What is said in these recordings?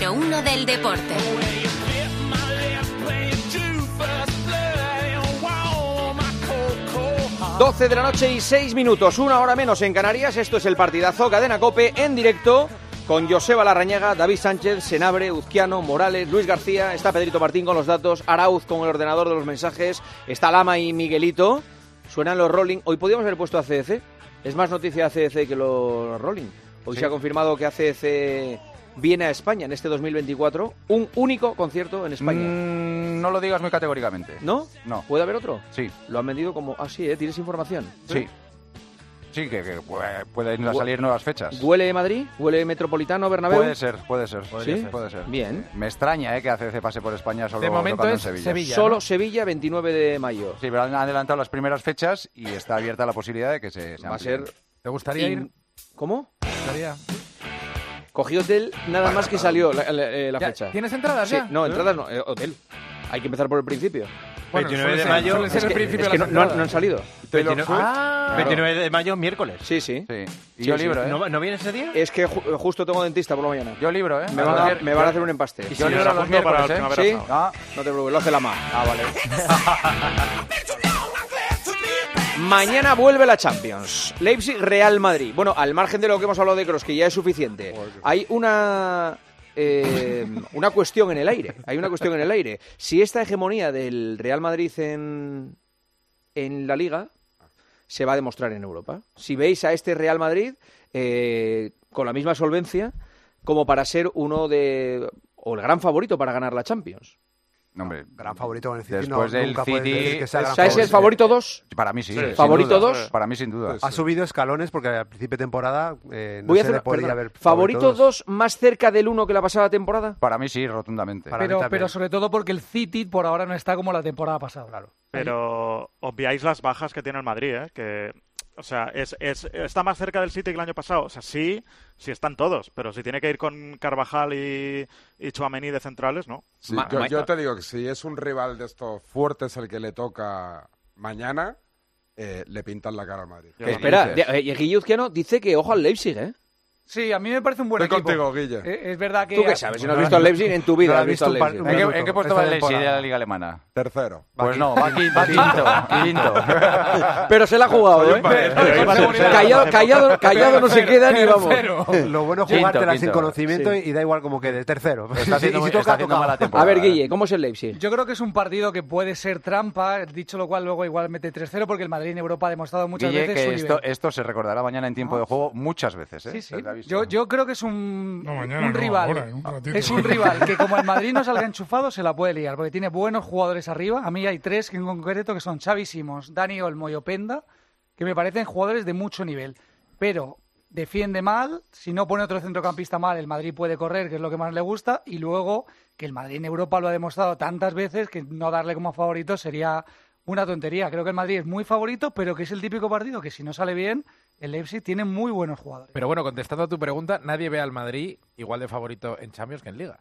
Número uno del deporte. 12 de la noche y 6 minutos, una hora menos en Canarias. Esto es el partidazo Cadena Cope en directo con Joseba Larrañaga, David Sánchez, Senabre, Uzquiano, Morales, Luis García. Está Pedrito Martín con los datos, Arauz con el ordenador de los mensajes. Está Lama y Miguelito. Suenan los Rolling. Hoy podríamos haber puesto a CDC. Es más noticia ACDC que los Rolling. Hoy Sí. se ha confirmado que ACDC viene a España en este 2024. Un único concierto en España. Mm, no lo digas muy categóricamente. ¿No? No. ¿Puede haber otro? Sí, Lo han vendido como... Ah, sí, ¿eh? ¿Tienes información? sí. Sí, que, que pu- pueden salir nuevas fechas. ¿Huele Madrid? ¿Huele Metropolitano, Bernabéu? Puede ser, puede ser. ¿Sí? Puede ser. Bien. Me extraña eh, que ACC pase por España solo De momento tocando en Sevilla. Sevilla. Solo ¿no? Sevilla, 29 de mayo. Sí, pero han adelantado las primeras fechas y está abierta la posibilidad de que se, se Va a ser... ¿Te gustaría in- ir? ¿Cómo? ¿Te gustaría? Cogí hotel nada más que salió la, la- eh, la Ya, fecha. ¿Tienes entradas Sí, ya? no, entradas no, eh, hotel. Hay que empezar por el principio. Bueno, 29 suele de ser- mayo. suele ser Es el que, principio es de que las no, no han- entradas. salido. 29, Ah, 29 de mayo, miércoles. Sí, sí. Sí. Y yo sí. libro, ¿eh? ¿No, ¿No viene ese día? Es que ju- justo tengo dentista por la mañana. Yo libro, ¿eh? Me van, a, me van a hacer un empaste. Y Yo libro os los miércoles, la ¿eh? ¿Sí? Ah, No te preocupes, lo hace la ma. Ah, vale. Mañana vuelve la Champions. Leipzig, Real Madrid. Bueno, al margen de lo que hemos hablado de Kroos, que ya es suficiente, hay una eh, una cuestión en el aire. Hay una cuestión en el aire. Si esta hegemonía del Real Madrid en, en la Liga se va a demostrar en Europa. Si veis a este Real Madrid eh, con la misma solvencia como para ser uno de o el gran favorito para ganar la Champions. No, hombre, Gran favorito con el City. Después no, del nunca City, decir que sea gran ¿Sabes el favorito 2? Para mí sí. ¿Favorito duda. dos? Para mí sin duda. Ha subido escalones porque al principio de temporada eh, no Voy a hacer le podía perdona, haber favorito favoritos. 2 más cerca del 1 que la pasada temporada. Para mí sí, rotundamente. Para pero, pero sobre todo porque el City por ahora no está como la temporada pasada. Claro. Pero obviáis las bajas que tiene el Madrid, ¿eh? Que, o sea, es, es, está más cerca del City que el año pasado. O sea, sí, sí están todos, pero si tiene que ir con Carvajal y, y de centrales, ¿no. Sí, Ma- yo, ma- yo te digo que si es un rival de estos fuertes el que le toca mañana, eh, le pintan la cara al Madrid. Ya ¿Qué lo- Espera, eh, Guille Uzquiano dice que ojo al Leipzig, ¿eh? Sí, a mí me parece un buen Estoy equipo. contigo, Guille. Eh, Es verdad que... ¿Tú qué sabes? Si no has visto al Leipzig en tu vida, No has visto al Leipzig. ¿En qué, en qué puesto esta va el Leipzig de temporada. la Liga Alemana? Tercero. Pues no, va va quinto. quinto. Pero se la ha jugado, ¿eh? Pero a Callado, callado, callado no se queda ni vamos. Tercero. Lo bueno es Quinto, jugártela sin quinto. conocimiento Sí. y da igual como quede. Tercero. Está haciendo, Y si está haciendo mala A temporada. ver, Guille, ¿cómo es el Leipzig? Yo creo que es un partido que puede ser trampa, dicho lo cual luego igual mete 3-0 porque el Madrid en Europa ha demostrado muchas Guille, veces su que nivel. esto, esto se recordará mañana en tiempo de juego muchas veces. ¿eh? Sí, sí. Yo, yo creo que es un, No, mañana un no, rival. ahora, en un ratito. es un rival que como el Madrid no salga enchufado se la puede liar porque tiene buenos jugadores arriba. A mí hay tres que en concreto que son Xavi Simons, Dani Olmo y Openda, que me parecen jugadores de mucho nivel. Pero defiende mal, si no pone otro centrocampista mal, el Madrid puede correr, que es lo que más le gusta, y luego que el Madrid en Europa lo ha demostrado tantas veces que no darle como favorito sería una tontería. Creo que el Madrid es muy favorito, pero que es el típico partido que si no sale bien, el Leipzig tiene muy buenos jugadores. Pero bueno, contestando a tu pregunta, nadie ve al Madrid igual de favorito en Champions que en Liga.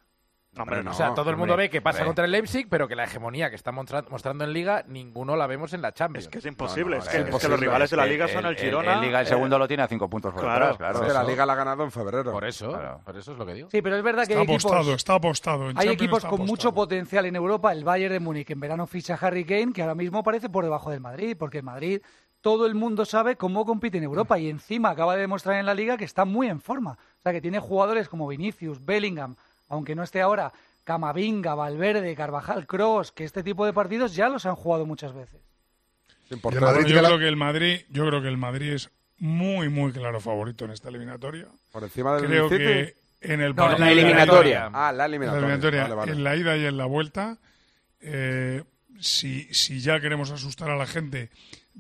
Hombre, no. o sea, todo el mundo ve que pasa contra el Leipzig, pero que la hegemonía que está mostra- mostrando en Liga, ninguno la vemos en la Champions. Es que es imposible. No, no, es, que, es es que imposible. los rivales de la que liga son el, Girona. En Liga el eh, segundo lo tiene a cinco puntos por claro. detrás, claro. Es que la. Liga la ha ganado en febrero. Por eso, Claro. por eso es lo que digo. Sí, pero es verdad que Está hay equipos, apostado, está apostado. En hay Champions equipos está con mucho potencial en Europa. El Bayern de Múnich en verano ficha a Harry Kane, que ahora mismo parece por debajo del Madrid, porque el Madrid todo el mundo sabe cómo compite en Europa y encima acaba de demostrar en la liga que está muy en forma. O sea, que tiene jugadores como Vinicius, Bellingham, aunque no esté ahora, Camavinga, Valverde, Carvajal, Cross, que este tipo de partidos ya los han jugado muchas veces. Yo, creo que el Madrid, yo creo que el Madrid es muy, muy claro favorito en esta eliminatoria. Por encima del Creo que en el No, en la eliminatoria. Ah, la en eliminatoria. la eliminatoria, Vale, vale. en la ida y en la vuelta, eh, si, si ya queremos asustar a la gente,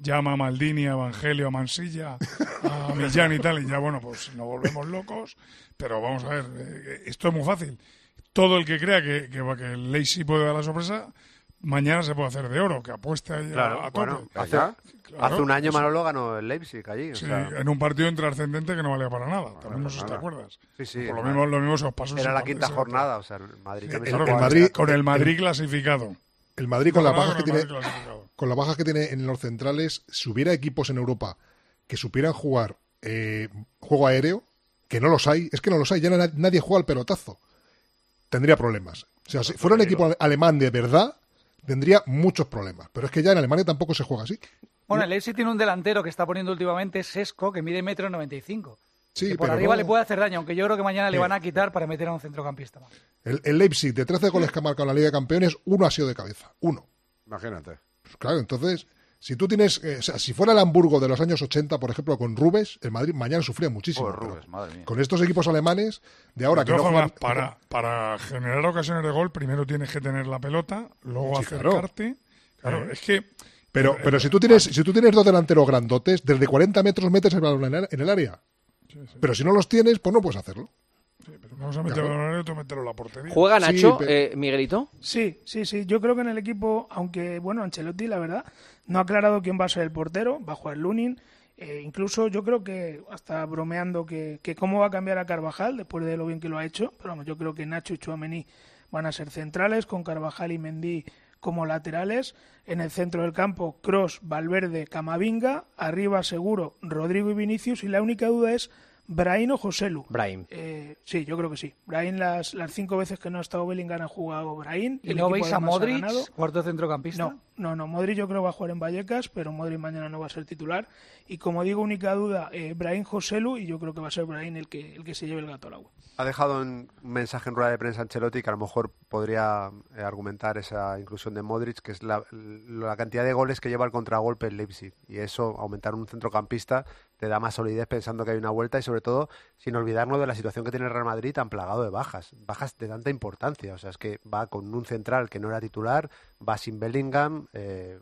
llama a Maldini, a Evangelio, a Mansilla, a Millán y tal, y ya bueno, pues nos volvemos locos. Pero vamos a ver, eh, esto es muy fácil. todo el que crea que, que, que el Leipzig puede dar la sorpresa, mañana se puede hacer de oro, que apueste ahí a- Claro, a, tope. bueno, hace, Claro. hace un año Manolo ganó el Leipzig allí. o Sí, sea, en un partido intrascendente que no valía para nada. También no sé si te acuerdas. Sí, sí. Por lo mismo, lo mismo se os pasó. Era la quinta ese jornada, o sea, el Madrid también Claro, se el jugaba- Madrid, con el Madrid clasificado. El Madrid con No, claro, bajas que con el tiene, Madrid clasificado. Con las bajas que tiene en los centrales, si hubiera equipos en Europa que supieran jugar eh, juego aéreo, que no los hay, es que no los hay, ya na- nadie juega al pelotazo, tendría problemas. O sea, si fuera un equipo alemán de verdad, tendría muchos problemas. Pero es que ya en Alemania tampoco se juega así. Bueno, el Leipzig tiene un delantero que está poniendo últimamente Sesco, que mide metro noventa y cinco. Sí, que por pero arriba no- le puede hacer daño, aunque yo creo que mañana le van a quitar para meter a un centrocampista más. El, el Leipzig, de 13 goles que ha marcado en la Liga de Campeones, uno ha sido de cabeza. Uno. Imagínate. Pues claro, entonces, si tú tienes. eh, o sea, si fuera el Hamburgo de los años 80, por ejemplo, con Rubes, el Madrid mañana sufría muchísimo. Rubes, madre mía. Con estos equipos alemanes de ahora De que no todas juegan. formas, para, para generar ocasiones de gol, primero tienes que tener la pelota, luego Sí, acercarte. Claro, Eh. es que. Pero, pero si tú tienes, si tú tienes dos delanteros grandotes, desde 40 metros metes el balón en el- en el área. Pero si no los tienes, pues no puedes hacerlo. Vamos a meter Claro. el tú meterlo en la portería. ¿Juega Sí, Nacho, pero- eh, Miguelito? Sí, sí, sí. Yo creo que en el equipo, aunque, bueno, Ancelotti, la verdad, no ha aclarado quién va a ser el portero, va a jugar Lunin. Eh, incluso yo creo que, hasta bromeando, que, que cómo va a cambiar a Carvajal después de lo bien que lo ha hecho. Pero vamos, yo creo que Nacho y Chuamení van a ser centrales, con Carvajal y Mendy como laterales. En el centro del campo, Cross, Valverde, Camavinga. Arriba, seguro, Rodrigo y Vinicius. Y la única duda es Brahim o Joselu. Brahim. Eh, sí, yo creo que sí. Brahim, las, las cinco veces que no ha estado Bellingham ha jugado Brahim. ¿Y El no equipo veis a Modric, cuarto centrocampista? No, no, no. Modric yo creo que va a jugar en Vallecas, pero Modric mañana no va a ser titular. Y como digo, única duda, eh, Brahim Joselu, y yo creo que va a ser Brahim el que, el que se lleve el gato al agua. Ha dejado un mensaje en rueda de prensa Ancelotti que a lo mejor podría eh, argumentar esa inclusión de Modric, que es la, la cantidad de goles que lleva el contragolpe el Leipzig. Y eso, aumentar un centrocampista, te da más solidez pensando que hay una vuelta y sobre todo sin olvidarnos de la situación que tiene el Real Madrid tan plagado de bajas. Bajas de tanta importancia. O sea, es que va con un central que no era titular, va sin Bellingham, eh,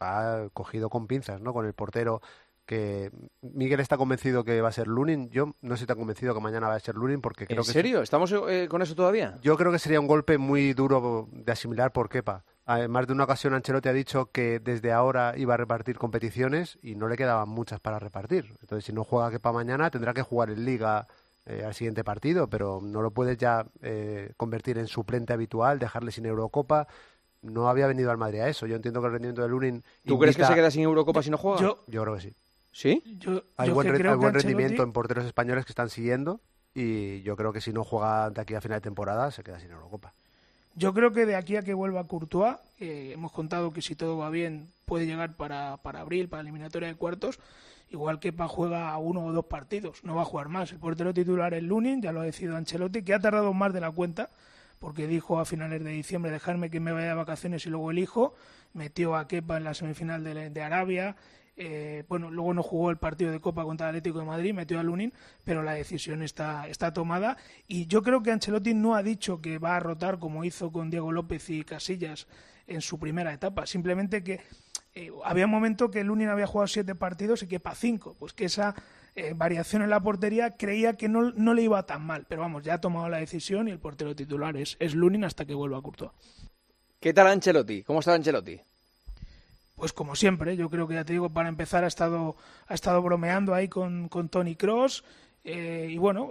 va cogido con pinzas, ¿no? Con el portero que Miguel está convencido que va a ser Lunin. Yo no estoy tan convencido que mañana va a ser Lunin porque creo ¿En que serio? ¿Estamos eh, con eso todavía? yo creo que sería un golpe muy duro de asimilar por Kepa. Además de una ocasión Ancelotti ha dicho que desde ahora iba a repartir competiciones y no le quedaban muchas para repartir. Entonces si no juega Kepa mañana tendrá que jugar en Liga eh, al siguiente partido, pero no lo puedes ya eh, convertir en suplente habitual, dejarle sin Eurocopa. No había venido al Madrid a eso. Yo entiendo que el rendimiento de Lunin. ¿Tú crees que se queda sin Eurocopa si no juega? Yo- Yo creo que sí. ¿Sí? Yo, Hay yo buen, que re- hay que buen Ancelotti- rendimiento en porteros españoles que están siguiendo y yo creo que si no juega de aquí a final de temporada se queda sin Eurocopa. Yo creo que de aquí a que vuelva Courtois, eh, hemos contado que si todo va bien puede llegar para, para abril, para eliminatoria de cuartos. Igual que juega uno o dos partidos, no va a jugar más. El portero titular es Lunin, ya lo ha decidido Ancelotti, que ha tardado más de la cuenta, porque dijo a finales de diciembre dejarme que me vaya de vacaciones y luego elijo. Metió a Kepa en la semifinal de Arabia. Eh, bueno, luego no jugó el partido de Copa contra el Atlético de Madrid, metió a Lunin, pero la decisión está, está tomada. Y yo creo que Ancelotti no ha dicho que va a rotar como hizo con Diego López y Casillas en su primera etapa. Simplemente que eh, había un momento que Lunin había jugado siete partidos y Kepa cinco. Pues que esa eh, variación en la portería creía que no, no le iba tan mal. Pero vamos, ya ha tomado la decisión y el portero titular es, es Lunin hasta que vuelva a Courtois. ¿Qué tal Ancelotti? ¿Cómo está Ancelotti? Pues como siempre, yo creo que ya te digo, para empezar ha estado, ha estado bromeando ahí con, con Tony Cross. y bueno,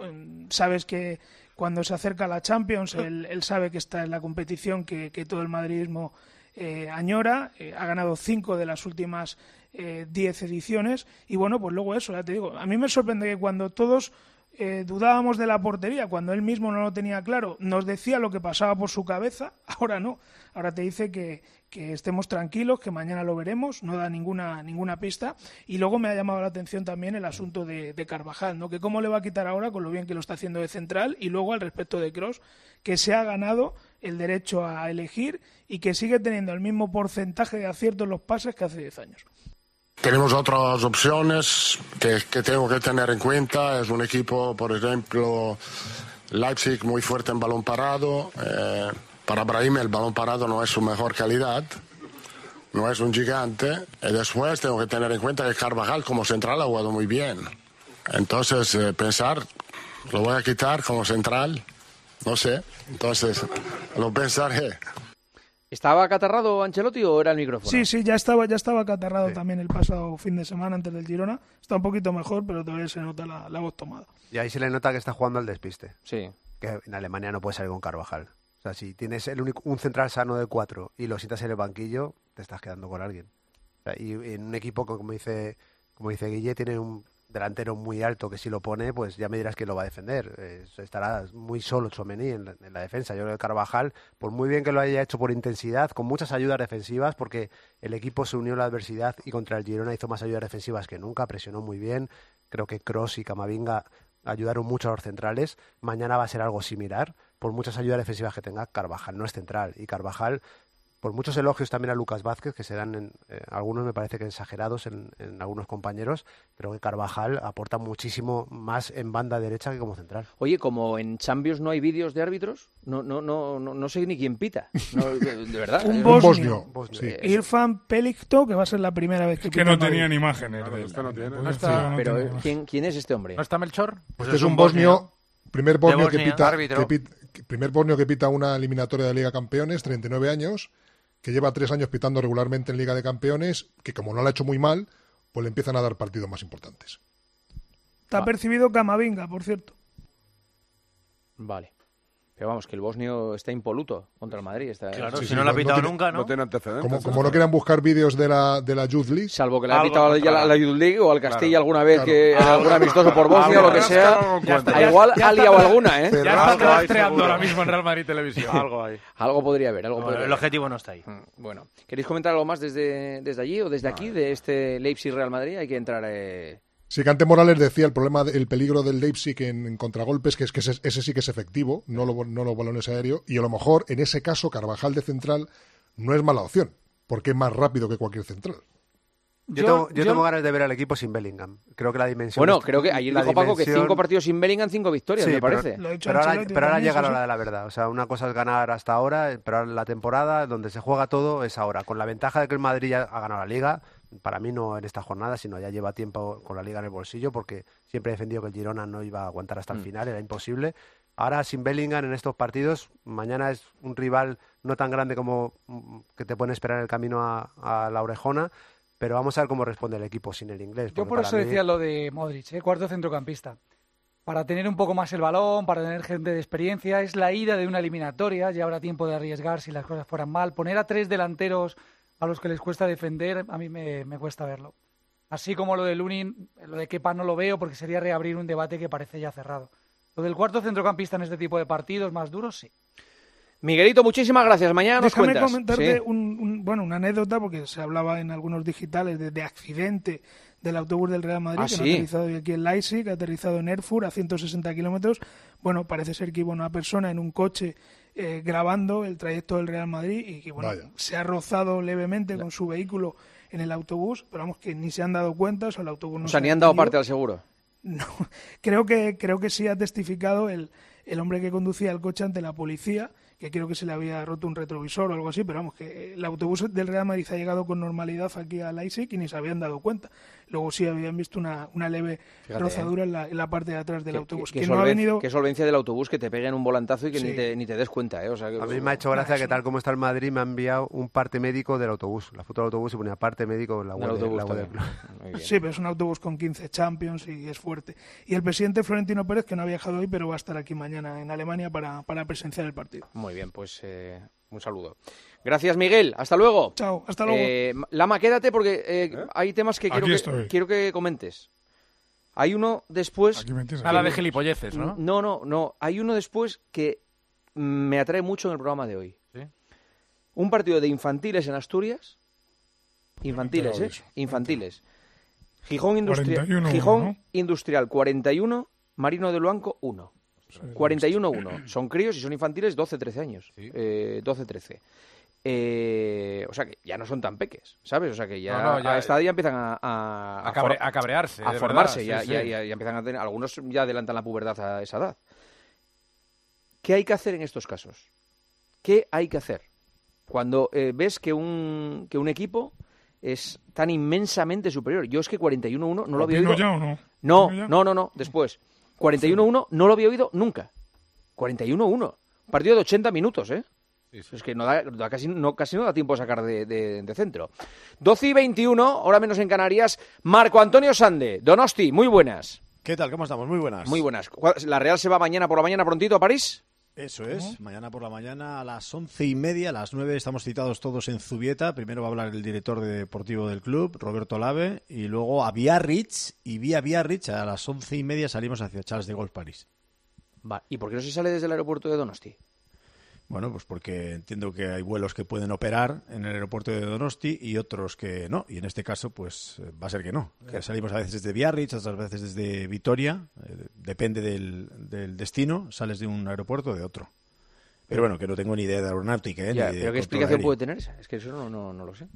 sabes que cuando se acerca la Champions, él, él sabe que está en la competición que, que todo el madridismo eh, añora. Eh, ha ganado cinco de las últimas eh, diez ediciones. Y bueno, pues luego eso, ya te digo. A mí me sorprende que cuando todos eh, dudábamos de la portería, cuando él mismo no lo tenía claro, nos decía lo que pasaba por su cabeza, ahora no. Ahora te dice que, estemos tranquilos, que mañana lo veremos, no da ninguna, ninguna pista. Y luego me ha llamado la atención también el asunto de, Carvajal, ¿no? que cómo le va a quitar ahora con lo bien que lo está haciendo de central, y luego al respecto de Cross, que se ha ganado el derecho a elegir y que sigue teniendo el mismo porcentaje de acierto en los pases que hace 10 años. Tenemos otras opciones que, tengo que tener en cuenta. Es un equipo, por ejemplo, Leipzig muy fuerte en balón parado. Eh, para Brahim el balón parado no es su mejor calidad. No es un gigante. Y después tengo que tener en cuenta que Carvajal como central ha jugado muy bien. Entonces, eh, pensar, lo voy a quitar como central. no sé. Entonces, lo pensaré. ¿Estaba acatarrado Ancelotti o era el micrófono? Sí, sí, ya estaba, ya estaba acatarrado también el pasado fin de semana antes del Girona. Está un poquito mejor, pero todavía se nota la, la voz tomada. Y ahí se le nota que está jugando al despiste. Sí. Que en Alemania no puede salir con Carvajal. O sea, si tienes el único, un central sano de cuatro y lo sientas en el banquillo, te estás quedando con alguien. O sea, y en un equipo, que, como dice, como dice Guille, tiene un delantero muy alto que si lo pone, pues ya me dirás que lo va a defender. Estará muy solo Chomení en, la- en la defensa. Yo creo que Carvajal, por muy bien que lo haya hecho por intensidad, con muchas ayudas defensivas, porque el equipo se unió a la adversidad y contra el Girona hizo más ayudas defensivas que nunca, presionó muy bien. Creo que Cross y Camavinga ayudaron mucho a los centrales. Mañana va a ser algo similar. Por muchas ayudas defensivas que tenga, Carvajal no es central. Y Carvajal, por muchos elogios también a Lucas Vázquez, que se dan en, eh, algunos me parece que exagerados en, en algunos compañeros, creo que Carvajal aporta muchísimo más en banda derecha que como central. Oye, como en Champions no hay vídeos de árbitros, no, no, no, no, no sé ni quién pita. No, de, de verdad. Un Eh, bosnio. Eh, Irfan Pelikto, que va a ser la primera vez que que pita no tenían imágenes de él. Este no tiene. Pues No este está- no Pero, tiene eh. ¿quién, quién es este hombre? ¿No está Melchor? Pues este es un bosnio, primer bosnio que pita, que pit- que- primer bosnio que pita una eliminatoria de Liga de Campeones, 39 años, que lleva tres años pitando regularmente en Liga de Campeones, que como no lo ha hecho muy mal, pues le empiezan a dar partidos más importantes. Está percibido Camavinga, por cierto. Vale. Pero vamos, que el bosnio está impoluto contra el Madrid. Está, Claro, Sí, si sí, no lo ha no- no pitado tiene- nunca, ¿no? No tiene antecedentes. Como, como no quieran buscar vídeos de la, de la Youth League, Salvo que le ha pitado ya la, la Youth League o al Castilla Claro. alguna vez Claro. que en algún amistoso por Bosnia o lo que sea. Ya está, Ah, ya- igual ya ha liado alguna, ¿eh? Ya está rastreando ahora mismo en Real Madrid Televisión. Algo hay. Algo podría haber, algo No, podría el haber. objetivo no está ahí. Mm, Bueno, ¿queréis comentar algo más desde, desde allí o desde aquí, de este Leipzig-Real Madrid? Hay que entrar... Eh... Sí, que antes Morales decía el problema, de- el peligro del Leipzig en, en contragolpes, que es que ese, ese sí que es efectivo, no, lo- no los balones aéreos, y a lo mejor en ese caso Carvajal de central no es mala opción, porque es más rápido que cualquier central. Yo, Yo- tengo, yo yo- tengo ganas de ver al equipo sin Bellingham. Creo que la dimensión. Bueno, creo que ayer la dijo Paco que cinco partidos sin Bellingham, cinco victorias, Sí, me pero- parece. Dicho Pero ahora, pero ahora llega la hora de la verdad. O sea, una cosa es ganar hasta ahora, pero ahora la temporada donde se juega todo es ahora. Con la ventaja de que el Madrid ya ha ganado la Liga, para mí no en esta jornada, sino ya lleva tiempo con la Liga en el bolsillo, porque siempre he defendido que el Girona no iba a aguantar hasta el Mm. final, era imposible. Ahora sin Bellingham en estos partidos, mañana es un rival no tan grande como mm, que te pueden esperar en el camino a, a la orejona, pero vamos a ver cómo responde el equipo sin el inglés. Yo por eso mí- decía lo de Modric, ¿eh? cuarto centrocampista. Para tener un poco más el balón, para tener gente de experiencia, es la ida de una eliminatoria, ya habrá tiempo de arriesgar si las cosas fueran mal. Poner a tres delanteros a los que les cuesta defender, a mí me, me cuesta verlo. Así como lo de Lunin, lo de Kepa no lo veo porque sería reabrir un debate que parece ya cerrado. Lo del cuarto centrocampista en este tipo de partidos más duros, sí. Miguelito, muchísimas gracias. Mañana nos Déjame cuentas. comentarte Sí. un, un- bueno, una anécdota, porque se hablaba en algunos digitales de, de accidente del autobús del Real Madrid, Ah, que no sí. ha aterrizado hoy aquí en Leipzig, ha aterrizado en Erfurt a 160 kilómetros. Bueno, parece ser que iba una persona en un coche eh, grabando el trayecto del Real Madrid y que bueno, Vaya. se ha rozado levemente con su vehículo en el autobús, pero vamos que ni se han dado cuenta, o sea, el autobús no O se sea, ha ni han dado parte al seguro. No, creo que, creo que sí ha testificado el, el hombre que conducía el coche ante la policía, que creo que se le había roto un retrovisor o algo así, pero vamos, que el autobús del Real Madrid ha llegado con normalidad aquí a Leipzig y ni se habían dado cuenta. Luego sí habían visto una, una leve Fíjate, rozadura en, la, en la parte de atrás del Qué- autobús. qué que no ha solven- venido... qué solvencia del autobús que te peguen un volantazo y que ni, te, ni te des cuenta, ¿eh? O sea, que- A mí me ha hecho gracia que tal como está el Madrid me ha enviado un parte médico del autobús. La foto del autobús se ponía parte médico en la Del web, de- la web. Sí, pero es un autobús con 15 Champions y es fuerte. Y el presidente Florentino Pérez, que no ha viajado hoy, pero va a estar aquí mañana en Alemania para, para presenciar el partido. Muy bien, pues eh, un saludo. Gracias, Miguel. Hasta luego. Chao, hasta luego. Eh, Lama, quédate porque eh, hay temas que quiero, que quiero que comentes. Hay uno después... Aquí me. Nada de gilipolleces, ¿no? No, no, no. Hay uno después que me atrae mucho en el programa de hoy. Sí. Un partido de infantiles en Asturias. Infantiles, ¿eh? Infantiles. Gijón, Industria- 41-1, Gijón ¿no? Industrial 41, Marino de Luanco 1. 41-1. Son críos y son infantiles 12-13 años. Eh, 12-13. Eh, o sea que ya no son tan peques, ¿sabes? O sea que ya, No, no, ya- a esta edad ya empiezan a, a, A cabre- for- a cabrearse, a formarse, sí, ya- sí. ya- ya empiezan a tener, algunos ya adelantan la pubertad a esa edad. ¿Qué hay que hacer en estos casos? ¿Qué hay que hacer? Cuando eh, ves que un, que un equipo es tan inmensamente superior. Yo es que 41-1 no lo había ¿Opino oído. ya o no? No, no, no, después. 41-1 no lo había oído nunca. 41-1. Partido de 80 minutos, ¿eh? Es que no da, da casi, no, casi no da tiempo a sacar de, de- de centro. 12 y 21, hora menos en Canarias. Marco Antonio Sande, Donosti, muy buenas. ¿Qué tal? ¿Cómo estamos? Muy buenas. Muy buenas. ¿Cuál- ¿La Real se va mañana por la mañana prontito a París? Eso es. Mañana por la mañana a las once y media, a las nueve estamos citados todos en Zubieta. Primero va a hablar el director de deportivo del club, Roberto Lave, y luego a Biarritz. Y vía Biarritz a las once y media salimos hacia Charles de Gaulle, París. Va. ¿Y por qué no se sale desde el aeropuerto de Donosti? Bueno, pues porque entiendo que hay vuelos que pueden operar en el aeropuerto de Donosti y otros que no. Y en este caso, pues eh, va a ser que no. Que salimos a veces desde Biarritz, otras veces desde Vitoria. eh, depende del, del destino. Sales de un aeropuerto o de otro. Pero bueno, que no tengo ni idea de aeronáutica. ¿eh? Ya, ni de ¿Pero qué explicación puede tener esa? Es que eso no, no, no lo sé.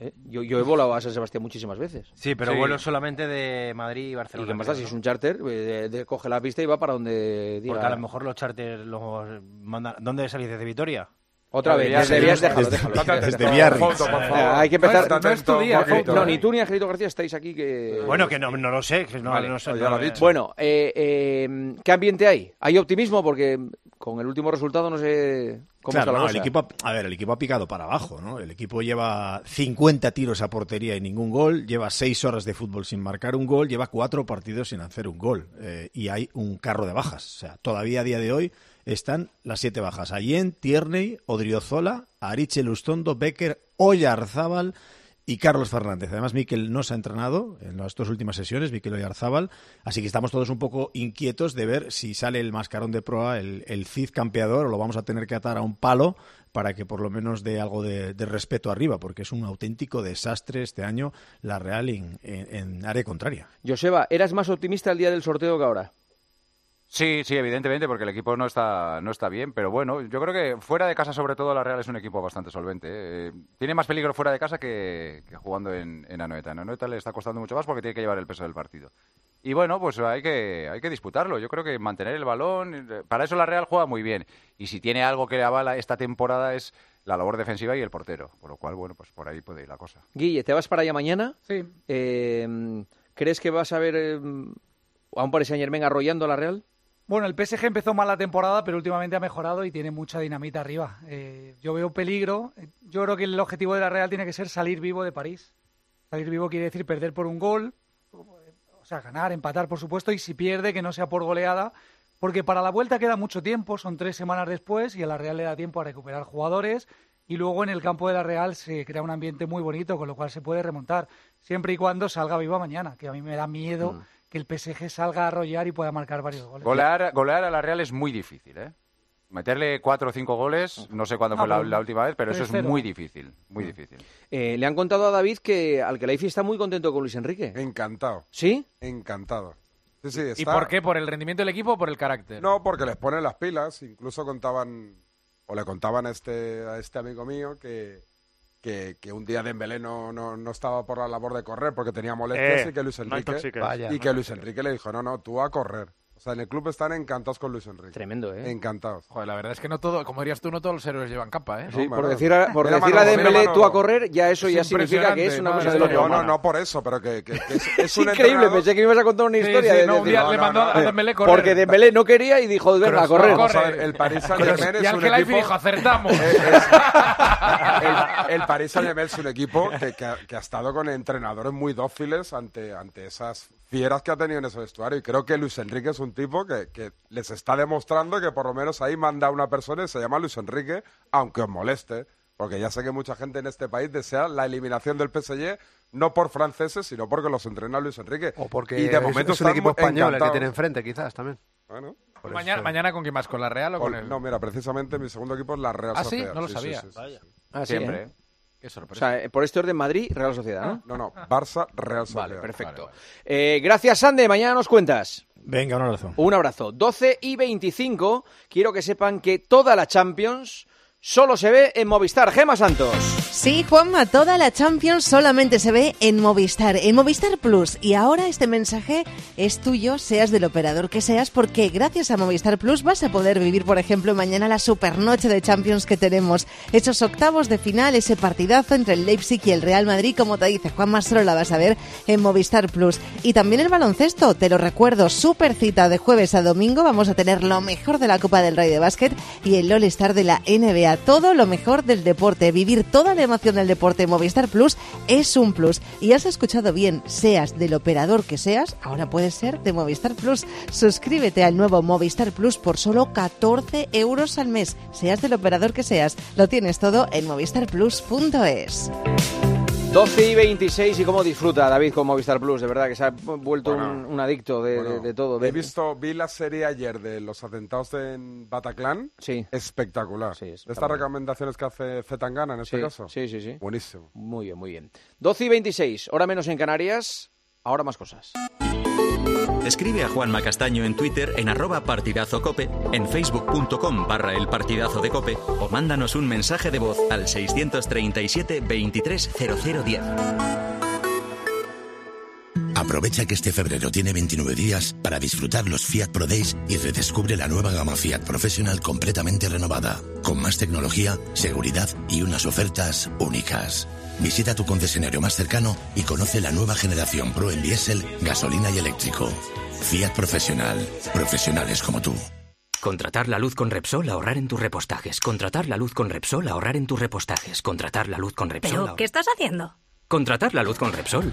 ¿Eh? Yo, yo he volado a San Sebastián muchísimas veces. Sí, pero vuelo solamente de Madrid y Barcelona. ¿Y qué más da? Si es un charter, eh, de- de- coge la pista y va para donde diga. Porque a lo mejor los charters los mandan... ¿Dónde salís? ¿Desde Vitoria? Otra vez, desde Biarritz, déjalo, déjalo. Desde Biarritz. Eh, hay que empezar. No es- no es tu día, porque- foto, no, ni tú ni Angelito García estáis aquí que. Bueno, que no, no lo sé. que no, Vale, no sé, no lo he dicho. Bueno, eh, eh, ¿qué ambiente hay? ¿Hay optimismo? Porque con el último resultado no sé cómo Claro, está la no, cosa. el equipo, a ver, el equipo ha picado para abajo, ¿no? El equipo lleva 50 tiros a portería y ningún gol, lleva 6 horas de fútbol sin marcar un gol, lleva 4 partidos sin hacer un gol eh, y hay un carro de bajas. O sea, todavía a día de hoy están las 7 bajas. Allen, Tierney, Odriozola, Ariche Lustondo, Becker, Oyarzábal y Carlos Fernández. Además, Miquel no se ha entrenado en las dos últimas sesiones, Miquel Oyarzábal, así que estamos todos un poco inquietos de ver si sale el mascarón de proa, el, Cid campeador, o lo vamos a tener que atar a un palo para que por lo menos dé algo de, respeto arriba, porque es un auténtico desastre este año la Real en- en área contraria. Joseba, ¿eras más optimista el día del sorteo que ahora? Sí, sí, evidentemente, porque el equipo no está, no está bien, pero bueno, yo creo que fuera de casa, sobre todo, la Real es un equipo bastante solvente. ¿eh? Eh, tiene más peligro fuera de casa que, que jugando en, en Anoeta. En Anoeta le está costando mucho más porque tiene que llevar el peso del partido. Y bueno, pues hay que, hay que disputarlo. Yo creo que mantener el balón, eh, para eso la Real juega muy bien. Y si tiene algo que le avala esta temporada es la labor defensiva y el portero. Por lo cual, bueno, pues por ahí puede ir la cosa. Guille, ¿te vas para allá mañana? Sí. Eh, ¿Crees que vas a ver eh, a un Paris Saint Germain arrollando a la Real? Bueno, el PSG empezó mal la temporada, pero últimamente ha mejorado y tiene mucha dinamita arriba. Eh, yo veo peligro. Yo creo que el objetivo de la Real tiene que ser salir vivo de París. Salir vivo quiere decir perder por un gol, o sea, ganar, empatar, por supuesto, y si pierde, que no sea por goleada, porque para la vuelta queda mucho tiempo, son tres semanas después, y a la Real le da tiempo a recuperar jugadores, y luego en el campo de la Real se crea un ambiente muy bonito, con lo cual se puede remontar, siempre y cuando salga viva mañana, que a mí me da miedo Mm. Que el PSG salga a arrollar y pueda marcar varios goles. Golear, golear a la Real es muy difícil, ¿eh? Meterle cuatro o cinco goles, no sé cuándo No, fue la, última vez, pero eso es 3-0. muy difícil, muy difícil. Eh, le han contado a David que Alcalaifi está muy contento con Luis Enrique. Encantado. ¿Sí? Encantado. Sí, sí, ¿Y por qué? ¿Por el rendimiento del equipo o por el carácter? No, porque les ponen las pilas. Incluso contaban, o le contaban a este, a este amigo mío que, que, que un día Dembélé no, no, no estaba por la labor de correr porque tenía molestias Eh, y que Luis no Enrique, y Vaya. Que Luis Enrique le dijo, no, no, tú a correr. O sea, en el club están encantados con Luis Enrique. Tremendo, ¿eh? Encantados. Joder, la verdad es que no todo, como dirías tú, no todos los héroes llevan capa, ¿eh? Sí, No, por decir a, por decirle a Dembélé tú a correr, ya eso Es ya significa que es una cosa de loco. No, no, no por eso, pero que, que- que es, es un increíble, entrenador- pensé que me ibas a contar una historia. sí, de- no, un día no, le mandó no. a Dembélé correr. Porque Dembélé no quería y dijo, venga, a correr. no, Vamos a corre. ver, el Paris Saint-Germain es un equipo... dijo, acertamos. el, el Paris Saint-Germain es un equipo que, ha, que ha estado con entrenadores muy dóciles ante, ante esas fieras que ha tenido en ese vestuario. Y creo que Luis Enrique es un tipo que, que les está demostrando que por lo menos ahí manda una persona y se llama Luis Enrique, aunque os moleste. Porque ya sé que mucha gente en este país desea la eliminación del PSG, no por franceses, sino porque los entrena Luis Enrique. O porque y de es- momento es, un están equipo español el que tiene enfrente, quizás, también. Bueno, Por mañana, mañana con quién más? ¿Con la Real o con con- el...? no, mira, precisamente mi segundo equipo es la Real ¿Ah, sí? No lo sí, sabía. sí, sí, sí. Ah, Siempre, ¿eh? O sea, eh, por este orden, Madrid, Real Sociedad, ¿no? No, no, Barça, Real Sociedad. Vale, perfecto. Vale, Eh, gracias, Sande. Mañana nos cuentas. Venga, un abrazo. Un abrazo. 12 y 25. Quiero que sepan que toda la Champions solo se ve en Movistar. Gema Santos. Sí, Juanma, toda la Champions solamente se ve en Movistar, en Movistar Plus. Y ahora este mensaje es tuyo, seas del operador que seas, porque gracias a Movistar Plus vas a poder vivir, por ejemplo, mañana la supernoche de Champions que tenemos. Esos octavos de final, ese partidazo entre el Leipzig y el Real Madrid, como te dice Juanma, solo la vas a ver en Movistar Plus. Y también el baloncesto, te lo recuerdo, super cita de jueves a domingo. Vamos a tener lo mejor de la Copa del Rey de Básquet y el All-Star de la NBA. Todo lo mejor del deporte, vivir toda la emoción del deporte Movistar Plus es un plus. Y has escuchado bien, seas del operador que seas, ahora puedes ser de Movistar Plus. Suscríbete al nuevo Movistar Plus por solo 14 euros al mes. Seas del operador que seas, lo tienes todo en movistarplus.es. 12 y 26 y cómo disfruta David con Movistar Plus, de verdad que se ha vuelto un, un adicto de, de- de todo. He visto, vi la serie ayer de los atentados en Bataclan. Sí. Espectacular. Estas recomendaciones que hace Zetangana en este Sí, caso. sí, sí, sí. Buenísimo. Muy bien, muy bien. 12 y 26, hora menos en Canarias, ahora más cosas. Escribe a Juanma Castaño en Twitter en arroba partidazo cope, en facebook.com barra el partidazo de cope o mándanos un mensaje de voz al 637 230010. Aprovecha que este febrero tiene 29 días para disfrutar los Fiat Pro Days y redescubre la nueva gama Fiat Professional completamente renovada, con más tecnología, seguridad y unas ofertas únicas. Visita tu concesionario más cercano y conoce la nueva generación Pro en diésel, gasolina y eléctrico. Fiat Professional. Profesionales como tú. Contratar la luz con Repsol, ahorrar en tus repostajes. Contratar la luz con Repsol, ahorrar en tus repostajes. Contratar la luz con Repsol. ¿Pero ahorrar- qué estás haciendo? Contratar la luz con Repsol.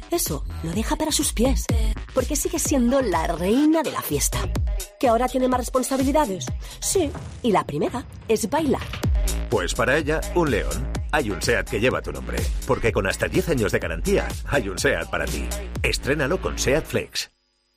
Eso lo deja para sus pies, porque sigue siendo la reina de la fiesta. ¿Que ahora tiene más responsabilidades? Sí, y la primera es bailar. Pues para ella, un león. Hay un SEAT que lleva tu nombre, porque con hasta 10 años de garantía, hay un SEAT para ti. Estrénalo con SEAT Flex.